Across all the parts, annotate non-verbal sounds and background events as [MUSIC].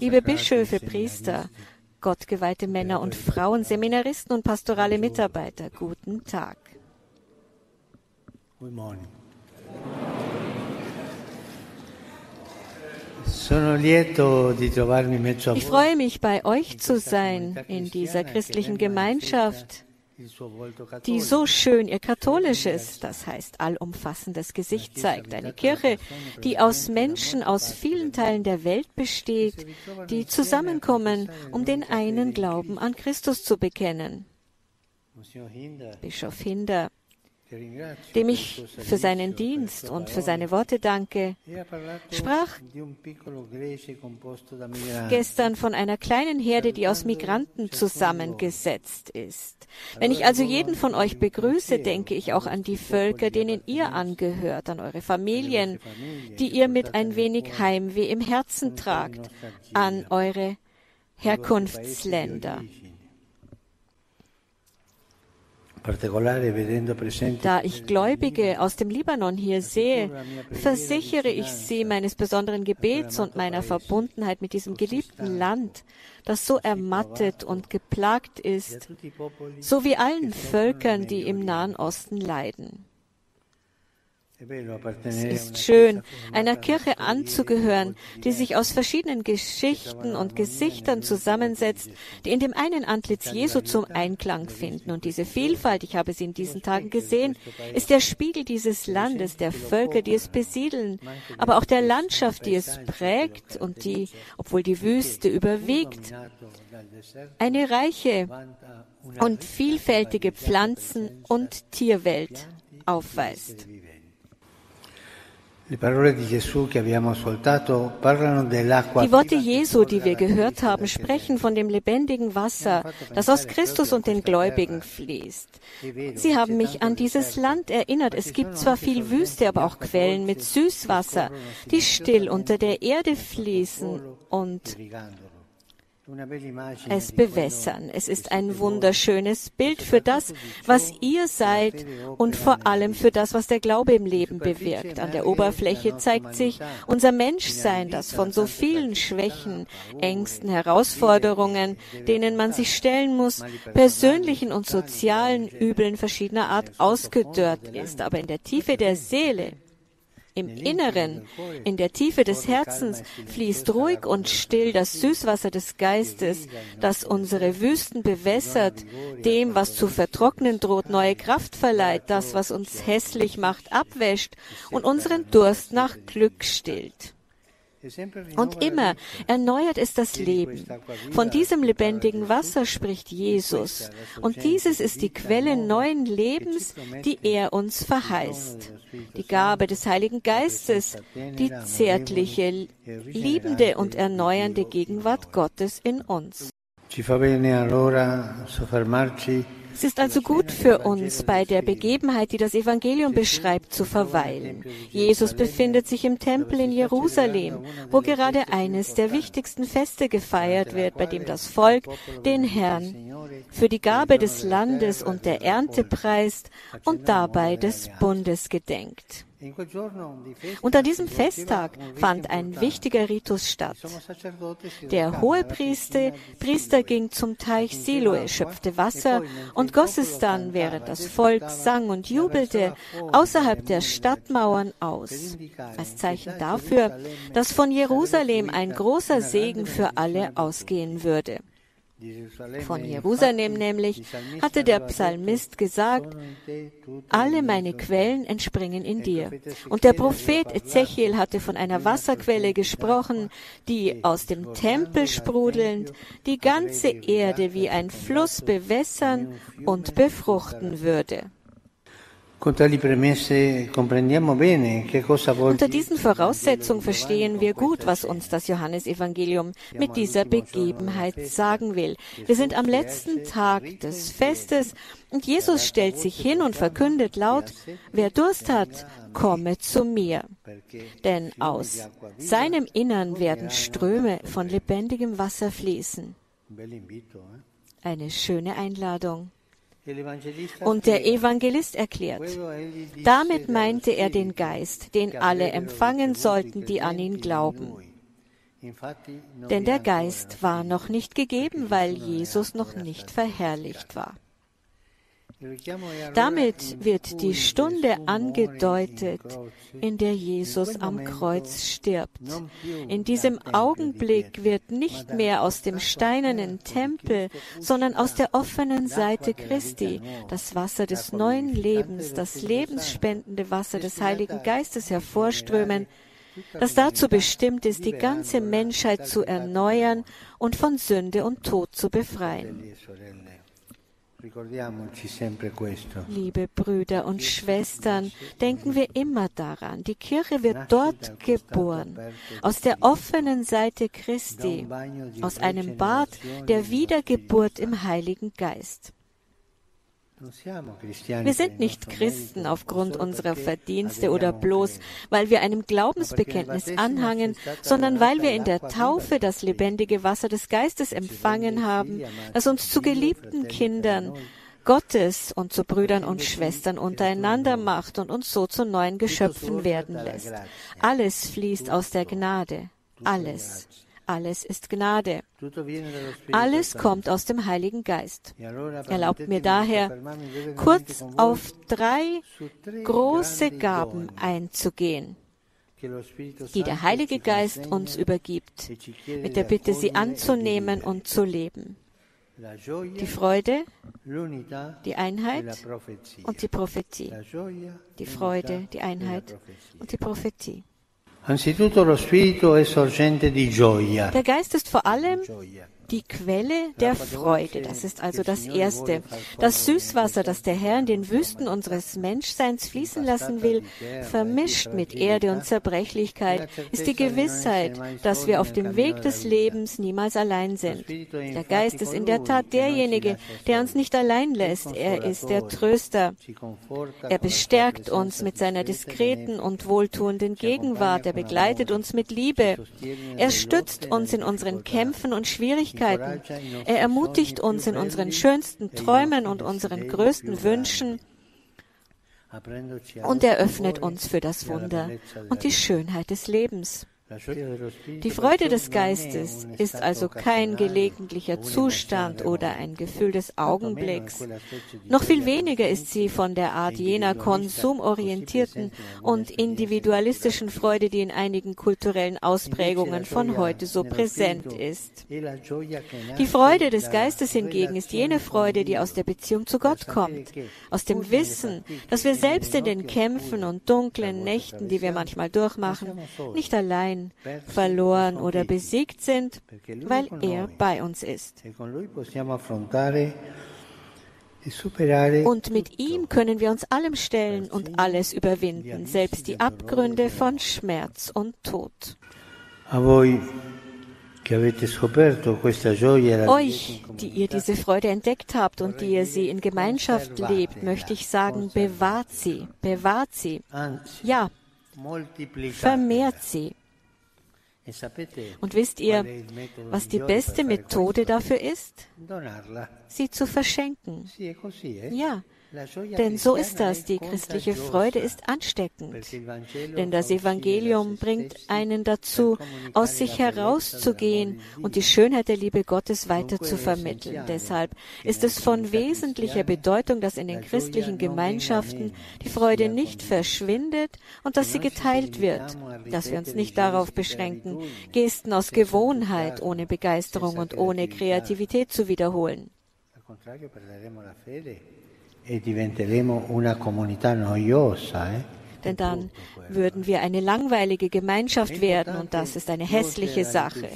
Liebe Bischöfe, Priester, gottgeweihte Männer und Frauen, Seminaristen und pastorale Mitarbeiter, guten Tag. Ich freue mich, bei euch zu sein in dieser christlichen Gemeinschaft, die so schön ihr katholisches, das heißt allumfassendes Gesicht zeigt. Eine Kirche, die aus Menschen aus vielen Teilen der Welt besteht, die zusammenkommen, um den einen Glauben an Christus zu bekennen. Bischof Hinder dem ich für seinen Dienst und für seine Worte danke, sprach gestern von einer kleinen Herde, die aus Migranten zusammengesetzt ist. Wenn ich also jeden von euch begrüße, denke ich auch an die Völker, denen ihr angehört, an eure Familien, die ihr mit ein wenig Heimweh im Herzen tragt, an eure Herkunftsländer. Da ich Gläubige aus dem Libanon hier sehe, versichere ich sie meines besonderen Gebets und meiner Verbundenheit mit diesem geliebten Land, das so ermattet und geplagt ist, so wie allen Völkern, die im Nahen Osten leiden. Es ist schön, einer Kirche anzugehören, die sich aus verschiedenen Geschichten und Gesichtern zusammensetzt, die in dem einen Antlitz Jesu zum Einklang finden. Und diese Vielfalt, ich habe sie in diesen Tagen gesehen, ist der Spiegel dieses Landes, der Völker, die es besiedeln, aber auch der Landschaft, die es prägt und die, obwohl die Wüste überwiegt, eine reiche und vielfältige Pflanzen- und Tierwelt aufweist. Die Worte Jesu, die wir gehört haben, sprechen von dem lebendigen Wasser, das aus Christus und den Gläubigen fließt. Sie haben mich an dieses Land erinnert. Es gibt zwar viel Wüste, aber auch Quellen mit Süßwasser, die still unter der Erde fließen und es bewässern. Es ist ein wunderschönes Bild für das, was ihr seid und vor allem für das, was der Glaube im Leben bewirkt. An der Oberfläche zeigt sich unser Menschsein, das von so vielen Schwächen, Ängsten, Herausforderungen, denen man sich stellen muss, persönlichen und sozialen Übeln verschiedener Art ausgedörrt ist. Aber in der Tiefe der Seele im Inneren, in der Tiefe des Herzens fließt ruhig und still das Süßwasser des Geistes, das unsere Wüsten bewässert, dem, was zu vertrocknen droht, neue Kraft verleiht, das, was uns hässlich macht, abwäscht und unseren Durst nach Glück stillt. Und immer erneuert es das Leben. Von diesem lebendigen Wasser spricht Jesus. Und dieses ist die Quelle neuen Lebens, die er uns verheißt. Die Gabe des Heiligen Geistes, die zärtliche, liebende und erneuernde Gegenwart Gottes in uns. Ci fa bene allora soffermarci es ist also gut für uns, bei der Begebenheit, die das Evangelium beschreibt, zu verweilen. Jesus befindet sich im Tempel in Jerusalem, wo gerade eines der wichtigsten Feste gefeiert wird, bei dem das Volk den Herrn für die Gabe des Landes und der Ernte preist und dabei des Bundes gedenkt. Und an diesem Festtag fand ein wichtiger Ritus statt. Der hohe Priester, Priester ging zum Teich Siloe, schöpfte Wasser und goss es dann, während das Volk sang und jubelte, außerhalb der Stadtmauern aus, als Zeichen dafür, dass von Jerusalem ein großer Segen für alle ausgehen würde. Von Jerusalem nämlich hatte der Psalmist gesagt, alle meine Quellen entspringen in dir. Und der Prophet Ezechiel hatte von einer Wasserquelle gesprochen, die aus dem Tempel sprudelnd die ganze Erde wie ein Fluss bewässern und befruchten würde. Unter diesen Voraussetzungen verstehen wir gut, was uns das Johannesevangelium mit dieser Begebenheit sagen will. Wir sind am letzten Tag des Festes und Jesus stellt sich hin und verkündet laut, wer Durst hat, komme zu mir. Denn aus seinem Innern werden Ströme von lebendigem Wasser fließen. Eine schöne Einladung. Und der Evangelist erklärt, damit meinte er den Geist, den alle empfangen sollten, die an ihn glauben. Denn der Geist war noch nicht gegeben, weil Jesus noch nicht verherrlicht war. Damit wird die Stunde angedeutet, in der Jesus am Kreuz stirbt. In diesem Augenblick wird nicht mehr aus dem steinernen Tempel, sondern aus der offenen Seite Christi das Wasser des neuen Lebens, das lebensspendende Wasser des Heiligen Geistes hervorströmen, das dazu bestimmt ist, die ganze Menschheit zu erneuern und von Sünde und Tod zu befreien. Liebe Brüder und Schwestern, denken wir immer daran, die Kirche wird dort geboren, aus der offenen Seite Christi, aus einem Bad der Wiedergeburt im Heiligen Geist. Wir sind nicht Christen aufgrund unserer Verdienste oder bloß, weil wir einem Glaubensbekenntnis anhangen, sondern weil wir in der Taufe das lebendige Wasser des Geistes empfangen haben, das uns zu geliebten Kindern Gottes und zu Brüdern und Schwestern untereinander macht und uns so zu neuen Geschöpfen werden lässt. Alles fließt aus der Gnade. Alles. Alles ist Gnade. Alles kommt aus dem Heiligen Geist. Erlaubt mir daher, kurz auf drei große Gaben einzugehen, die der Heilige Geist uns übergibt, mit der Bitte, sie anzunehmen und zu leben. Die Freude, die Einheit und die Prophetie. Die Freude, die Einheit und die Prophetie. Anzitutto lo spirito è sorgente di gioia. Der Geist ist vor allem die Quelle der Freude. Das ist also das Erste. Das Süßwasser, das der Herr in den Wüsten unseres Menschseins fließen lassen will, vermischt mit Erde und Zerbrechlichkeit, ist die Gewissheit, dass wir auf dem Weg des Lebens niemals allein sind. Der Geist ist in der Tat derjenige, der uns nicht allein lässt. Er ist der Tröster. Er bestärkt uns mit seiner diskreten und wohltuenden Gegenwart. Er begleitet uns mit Liebe. Er stützt uns in unseren Kämpfen und Schwierigkeiten Möglichkeiten. Er ermutigt uns in unseren schönsten Träumen und unseren größten Wünschen und er öffnet uns für das Wunder und die Schönheit des Lebens. Die Freude des Geistes ist also kein gelegentlicher Zustand oder ein Gefühl des Augenblicks. Noch viel weniger ist sie von der Art jener konsumorientierten und individualistischen Freude, die in einigen kulturellen Ausprägungen von heute so präsent ist. Die Freude des Geistes hingegen ist jene Freude, die aus der Beziehung zu Gott kommt, aus dem Wissen, dass wir selbst in den Kämpfen und dunklen Nächten, die wir manchmal durchmachen, nicht allein allein, verloren oder besiegt sind, weil er bei uns ist. Und mit ihm können wir uns allem stellen und alles überwinden, selbst die Abgründe von Schmerz und Tod. Euch, die ihr diese Freude entdeckt habt und die ihr sie in Gemeinschaft lebt, möchte ich sagen, bewahrt sie, bewahrt sie. Ja, vermehrt sie. Und wisst ihr, was die beste Methode dafür ist? Sie zu verschenken. Eh? Ja, denn so ist das, die christliche Freude ist ansteckend. Denn das Evangelium bringt einen dazu, aus sich herauszugehen und die Schönheit der Liebe Gottes weiter zu vermitteln. Deshalb ist es von wesentlicher Bedeutung, dass in den christlichen Gemeinschaften die Freude nicht verschwindet und dass sie geteilt wird, dass wir uns nicht darauf beschränken, Gesten aus Gewohnheit ohne Begeisterung und ohne Kreativität zu wiederholen denn dann würden wir eine langweilige Gemeinschaft werden und das ist eine hässliche Sache.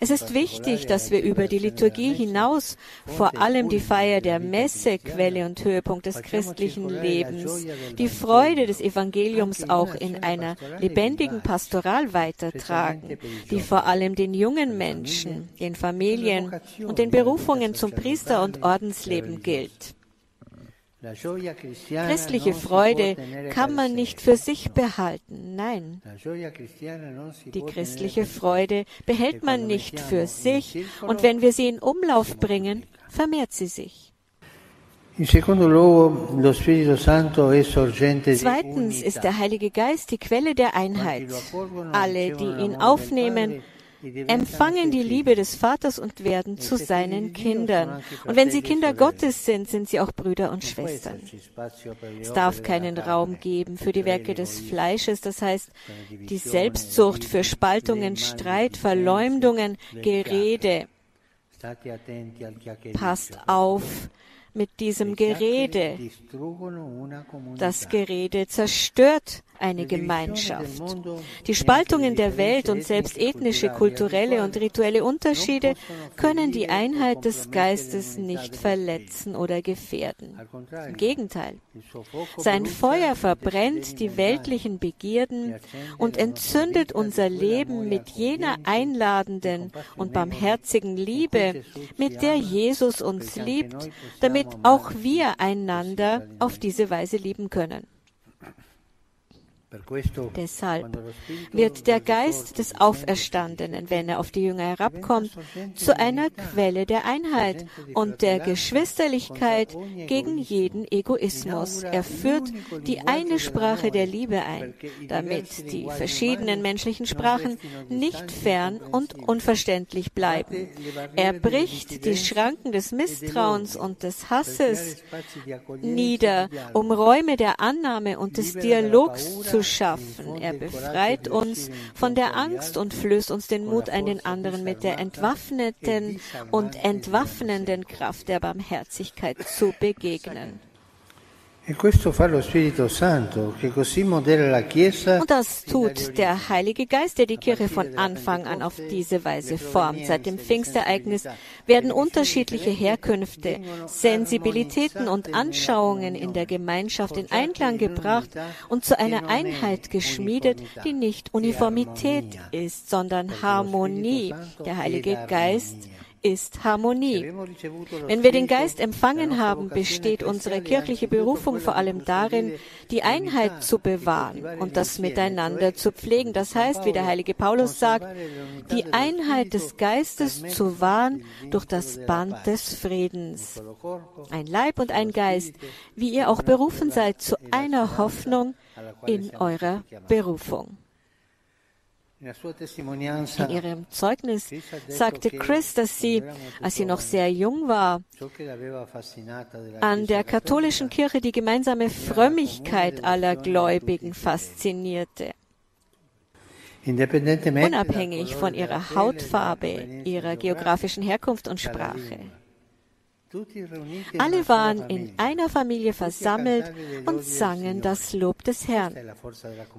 Es ist wichtig, dass wir über die Liturgie hinaus vor allem die Feier der Messe, Quelle und Höhepunkt des christlichen Lebens, die Freude des Evangeliums auch in einer lebendigen Pastoral weitertragen, die vor allem den jungen Menschen, den Familien und den Berufungen zum Priester- und Ordensleben gilt. Christliche Freude kann man nicht für sich behalten. Nein. Die christliche Freude behält man nicht für sich und wenn wir sie in Umlauf bringen, vermehrt sie sich. Zweitens ist der Heilige Geist die Quelle der Einheit. Alle, die ihn aufnehmen, empfangen die Liebe des Vaters und werden zu seinen Kindern. Und wenn sie Kinder Gottes sind, sind sie auch Brüder und Schwestern. Es darf keinen Raum geben für die Werke des Fleisches, das heißt die Selbstsucht für Spaltungen, Streit, Verleumdungen, Gerede. Passt auf mit diesem Gerede. Das Gerede zerstört eine Gemeinschaft. Die Spaltungen der Welt und selbst ethnische, kulturelle und rituelle Unterschiede können die Einheit des Geistes nicht verletzen oder gefährden. Im Gegenteil, sein Feuer verbrennt die weltlichen Begierden und entzündet unser Leben mit jener einladenden und barmherzigen Liebe, mit der Jesus uns liebt, damit auch wir einander auf diese Weise lieben können. Deshalb wird der Geist des Auferstandenen, wenn er auf die Jünger herabkommt, zu einer Quelle der Einheit und der Geschwisterlichkeit gegen jeden Egoismus. Er führt die eine Sprache der Liebe ein, damit die verschiedenen menschlichen Sprachen nicht fern und unverständlich bleiben. Er bricht die Schranken des Misstrauens und des Hasses nieder, um Räume der Annahme und des Dialogs zu schaffen. Er befreit uns von der Angst und flößt uns den Mut ein, den anderen mit der entwaffneten und entwaffnenden Kraft der Barmherzigkeit zu begegnen. [LAUGHS] Und das tut der Heilige Geist, der die Kirche von Anfang an auf diese Weise formt. Seit dem Pfingstereignis werden unterschiedliche Herkünfte, Sensibilitäten und Anschauungen in der Gemeinschaft in Einklang gebracht und zu einer Einheit geschmiedet, die nicht Uniformität ist, sondern Harmonie. Der Heilige Geist ist Harmonie. Wenn wir den Geist empfangen haben, besteht unsere kirchliche Berufung vor allem darin, die Einheit zu bewahren und das Miteinander zu pflegen. Das heißt, wie der heilige Paulus sagt, die Einheit des Geistes zu wahren durch das Band des Friedens. Ein Leib und ein Geist, wie ihr auch berufen seid zu einer Hoffnung in eurer Berufung. In ihrem Zeugnis sagte Chris, dass sie, als sie noch sehr jung war, an der katholischen Kirche die gemeinsame Frömmigkeit aller Gläubigen faszinierte. Unabhängig von ihrer Hautfarbe, ihrer geografischen Herkunft und Sprache. Alle waren in einer Familie versammelt und sangen das Lob des Herrn.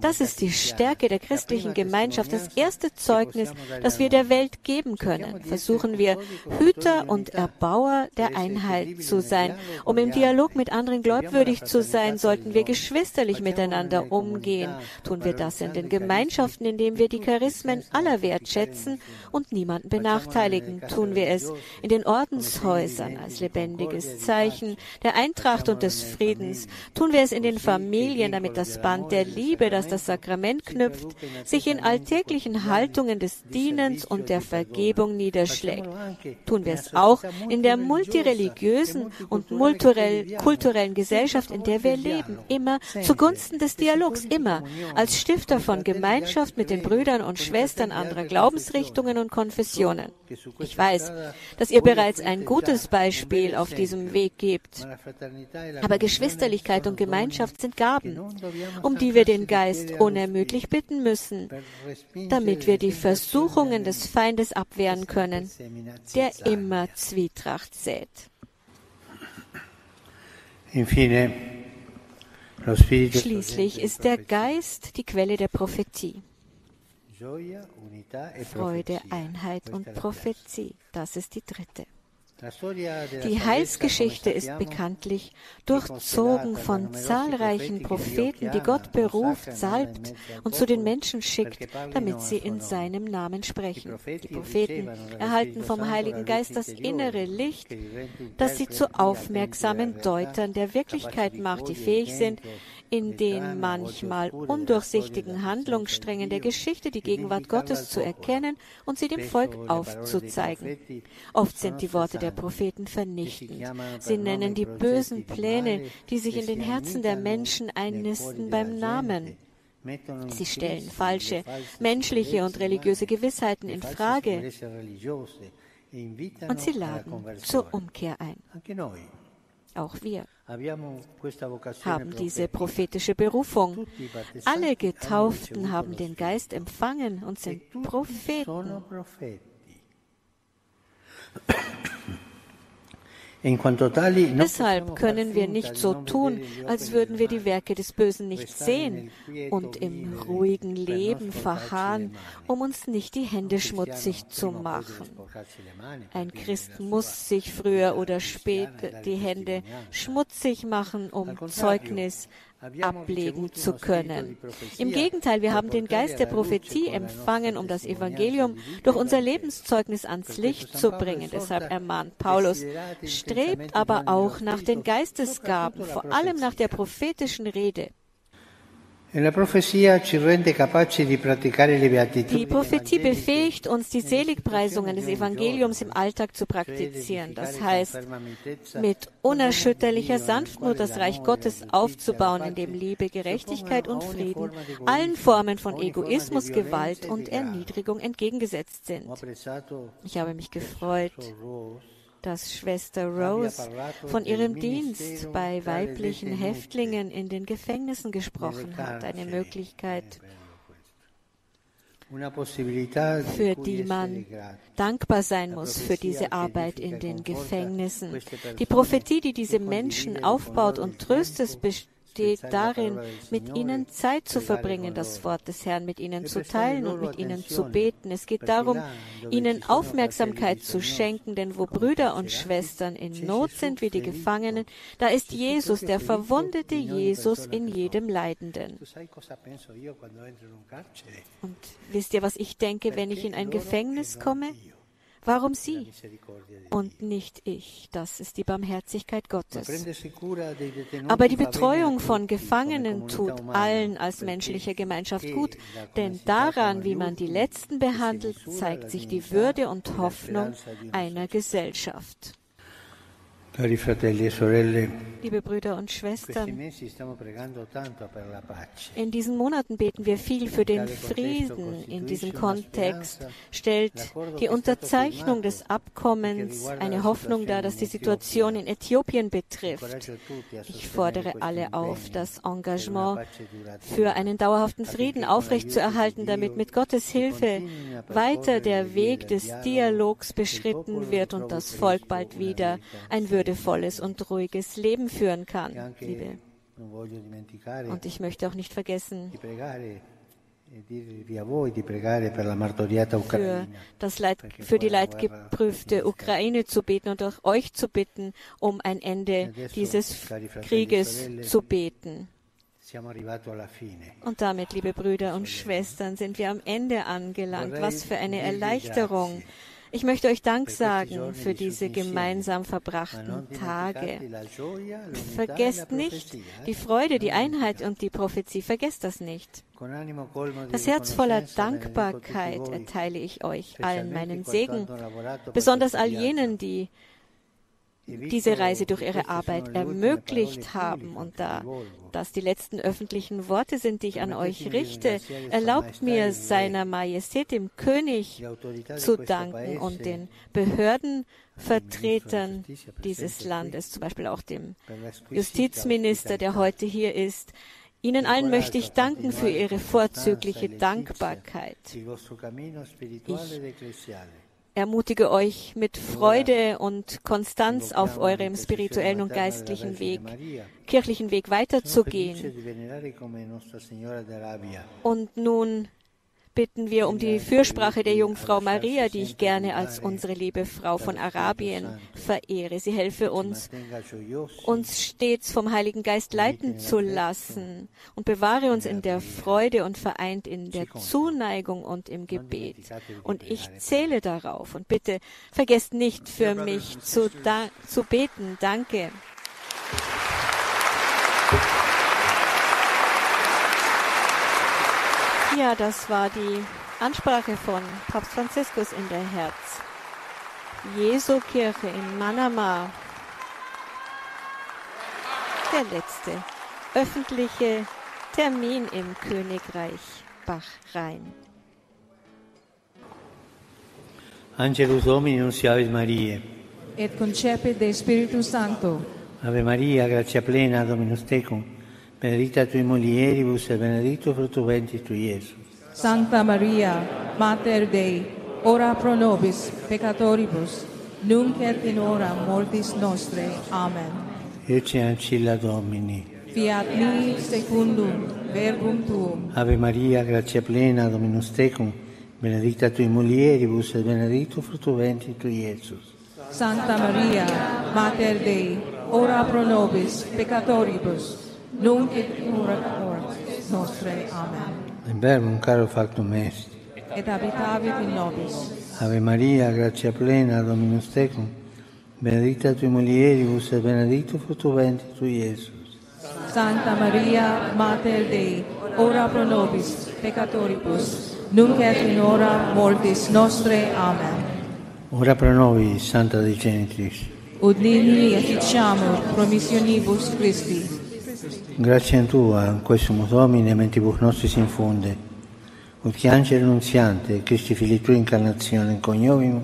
Das ist die Stärke der christlichen Gemeinschaft, das erste Zeugnis, das wir der Welt geben können. Versuchen wir, Hüter und Erbauer der Einheit zu sein. Um im Dialog mit anderen glaubwürdig zu sein, sollten wir geschwisterlich miteinander umgehen. Tun wir das in den Gemeinschaften, indem wir die Charismen aller wertschätzen und niemanden benachteiligen. Tun wir es in den Ordenshäusern als lebendiges Zeichen der Eintracht und des Friedens. Tun wir es in den Familien, damit das Band der Liebe, das das Sakrament knüpft, sich in alltäglichen Haltungen des Dienens und der Vergebung niederschlägt. Tun wir es auch in der multireligiösen und kulturellen Gesellschaft, in der wir leben, immer zugunsten des Dialogs, immer als Stifter von Gemeinschaft mit den Brüdern und Schwestern anderer Glaubensrichtungen und Konfessionen. Ich weiß, dass ihr bereits ein gutes Beispiel Beispiel auf diesem Weg gibt. Aber Geschwisterlichkeit und Gemeinschaft sind Gaben, um die wir den Geist unermüdlich bitten müssen, damit wir die Versuchungen des Feindes abwehren können, der immer Zwietracht sät. Schließlich ist der Geist die Quelle der Prophetie. Freude, Einheit und Prophetie. Das ist die dritte. Die Heilsgeschichte ist bekanntlich durchzogen von zahlreichen Propheten, die Gott beruft, salbt und zu den Menschen schickt, damit sie in seinem Namen sprechen. Die Propheten erhalten vom Heiligen Geist das innere Licht, das sie zu aufmerksamen Deutern der Wirklichkeit macht, die fähig sind, in den manchmal undurchsichtigen Handlungssträngen der Geschichte die Gegenwart Gottes zu erkennen und sie dem Volk aufzuzeigen. Oft sind die Worte der Propheten vernichtend. Sie nennen die bösen Pläne, die sich in den Herzen der Menschen einnisten, beim Namen. Sie stellen falsche menschliche und religiöse Gewissheiten in Frage und sie laden zur Umkehr ein. Auch wir haben diese prophetische Berufung. Alle Getauften haben den Geist empfangen und sind Propheten. Deshalb können wir nicht so tun, als würden wir die Werke des Bösen nicht sehen und im ruhigen Leben verharren, um uns nicht die Hände schmutzig zu machen. Ein Christ muss sich früher oder später die Hände schmutzig machen, um Zeugnis ablegen zu können. Im Gegenteil, wir haben den Geist der Prophetie empfangen, um das Evangelium durch unser Lebenszeugnis ans Licht zu bringen. Deshalb ermahnt Paulus, strebt aber auch nach den Geistesgaben, vor allem nach der prophetischen Rede. Die Prophetie befähigt uns, die Seligpreisungen des Evangeliums im Alltag zu praktizieren. Das heißt, mit unerschütterlicher Sanftmut das Reich Gottes aufzubauen, in dem Liebe, Gerechtigkeit und Frieden allen Formen von Egoismus, Gewalt und Erniedrigung entgegengesetzt sind. Ich habe mich gefreut, dass Schwester Rose von ihrem Dienst bei weiblichen Häftlingen in den Gefängnissen gesprochen hat, eine Möglichkeit, für die man dankbar sein muss für diese Arbeit in den Gefängnissen. Die Prophetie, die diese Menschen aufbaut und tröstet, besteht darin, mit ihnen Zeit zu verbringen, das Wort des Herrn mit ihnen zu teilen und mit ihnen zu beten. Es geht darum, ihnen Aufmerksamkeit zu schenken, denn wo Brüder und Schwestern in Not sind, wie die Gefangenen, da ist Jesus, der verwundete Jesus in jedem Leidenden. Und wisst ihr, was ich denke, wenn ich in ein Gefängnis komme? Warum sie und nicht ich? Das ist die Barmherzigkeit Gottes. Aber die Betreuung von Gefangenen tut allen als menschliche Gemeinschaft gut, denn daran, wie man die Letzten behandelt, zeigt sich die Würde und Hoffnung einer Gesellschaft. E Liebe Brüder und Schwestern, in diesen Monaten beten wir viel für den Frieden. In diesem Kontext stellt die Unterzeichnung des Abkommens eine Hoffnung dar, dass die Situation in Äthiopien betrifft. Ich fordere alle auf, das Engagement für einen dauerhaften Frieden aufrechtzuerhalten, damit mit Gottes Hilfe weiter der Weg des Dialogs beschritten wird und das Volk bald wieder ein würdiges würdevolles und ruhiges Leben führen kann, liebe. Und ich möchte auch nicht vergessen, für, das Leid, für die leidgeprüfte Ukraine zu beten und auch euch zu bitten, um ein Ende dieses Krieges zu beten. Und damit, liebe Brüder und Schwestern, sind wir am Ende angelangt. Was für eine Erleichterung. Ich möchte euch Dank sagen für diese gemeinsam verbrachten Tage. Vergesst nicht die Freude, die Einheit und die Prophezie. Vergesst das nicht. Das Herz voller Dankbarkeit erteile ich euch allen meinen Segen, besonders all jenen, die diese Reise durch ihre Arbeit ermöglicht haben. Und da das die letzten öffentlichen Worte sind, die ich an euch richte, erlaubt mir seiner Majestät, dem König, zu danken und den Behördenvertretern dieses Landes, zum Beispiel auch dem Justizminister, der heute hier ist, Ihnen allen möchte ich danken für Ihre vorzügliche Dankbarkeit. Ich ermutige euch mit Freude und Konstanz auf eurem spirituellen und geistlichen Weg, kirchlichen Weg weiterzugehen. Und nun bitten wir um die Fürsprache der Jungfrau Maria, die ich gerne als unsere liebe Frau von Arabien verehre. Sie helfe uns, uns stets vom Heiligen Geist leiten zu lassen und bewahre uns in der Freude und vereint in der Zuneigung und im Gebet. Und ich zähle darauf und bitte vergesst nicht für mich zu, zu beten. Danke. Ja, das war die Ansprache von Papst Franziskus in der Herz. Jesu Kirche in Manama. Der letzte öffentliche Termin im Königreich Bachrhein. Angelus Domini nunciavis Mariae. et concepit de Spiritus Sancto. Ave Maria, gratia plena, Dominus tecum, benedicta tui mulieribus et benedictus fructus ventris tui, Iesus. Sancta Maria, Mater Dei, ora pro nobis peccatoribus, nunc et in hora mortis nostre. Amen. Ecce ancilla Domini. Fiat mi secundum verbum tuum. Ave Maria, gratia plena, Dominus tecum, benedicta tui mulieribus et benedictus fructus ventris tui, Iesus. Sancta Maria, Mater Dei, ora pro nobis peccatoribus, nunc et in hora mortis nostre. Amen. In verbum caro factum est. Et habitavit in nobis. Ave Maria, gratia plena, Dominus tecum, benedicta tui mulieribus et benedictus fructus ventris tui, Iesus. Sancta Maria, Mater Dei, ora pro nobis peccatoribus, nunc et in hora mortis nostre. Amen. Ora pro nobis, Santa Dei Genitrix. Ut nini efficiamur promissionibus Christi. Grazie a Tua, in questo Domine, mentibus nostris infunde, ut che angelo annunziante, Christi Fili Tui incarnazione coniovimus,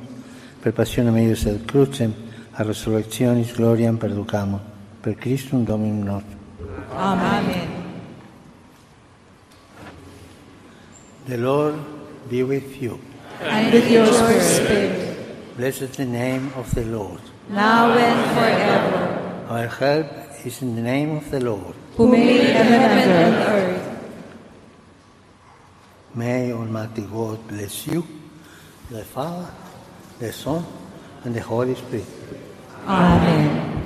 per passione meius et crucem, a resurrectionis gloriam perducamo, per Christum Dominum nostrum. Amen. The Lord be with you. And with your spirit, Blessed the name of the Lord. now and forever, Our help is in the name of the Lord. Who made heaven and earth. May Almighty God bless you, the Father, the Son, and the Holy Spirit. Amen.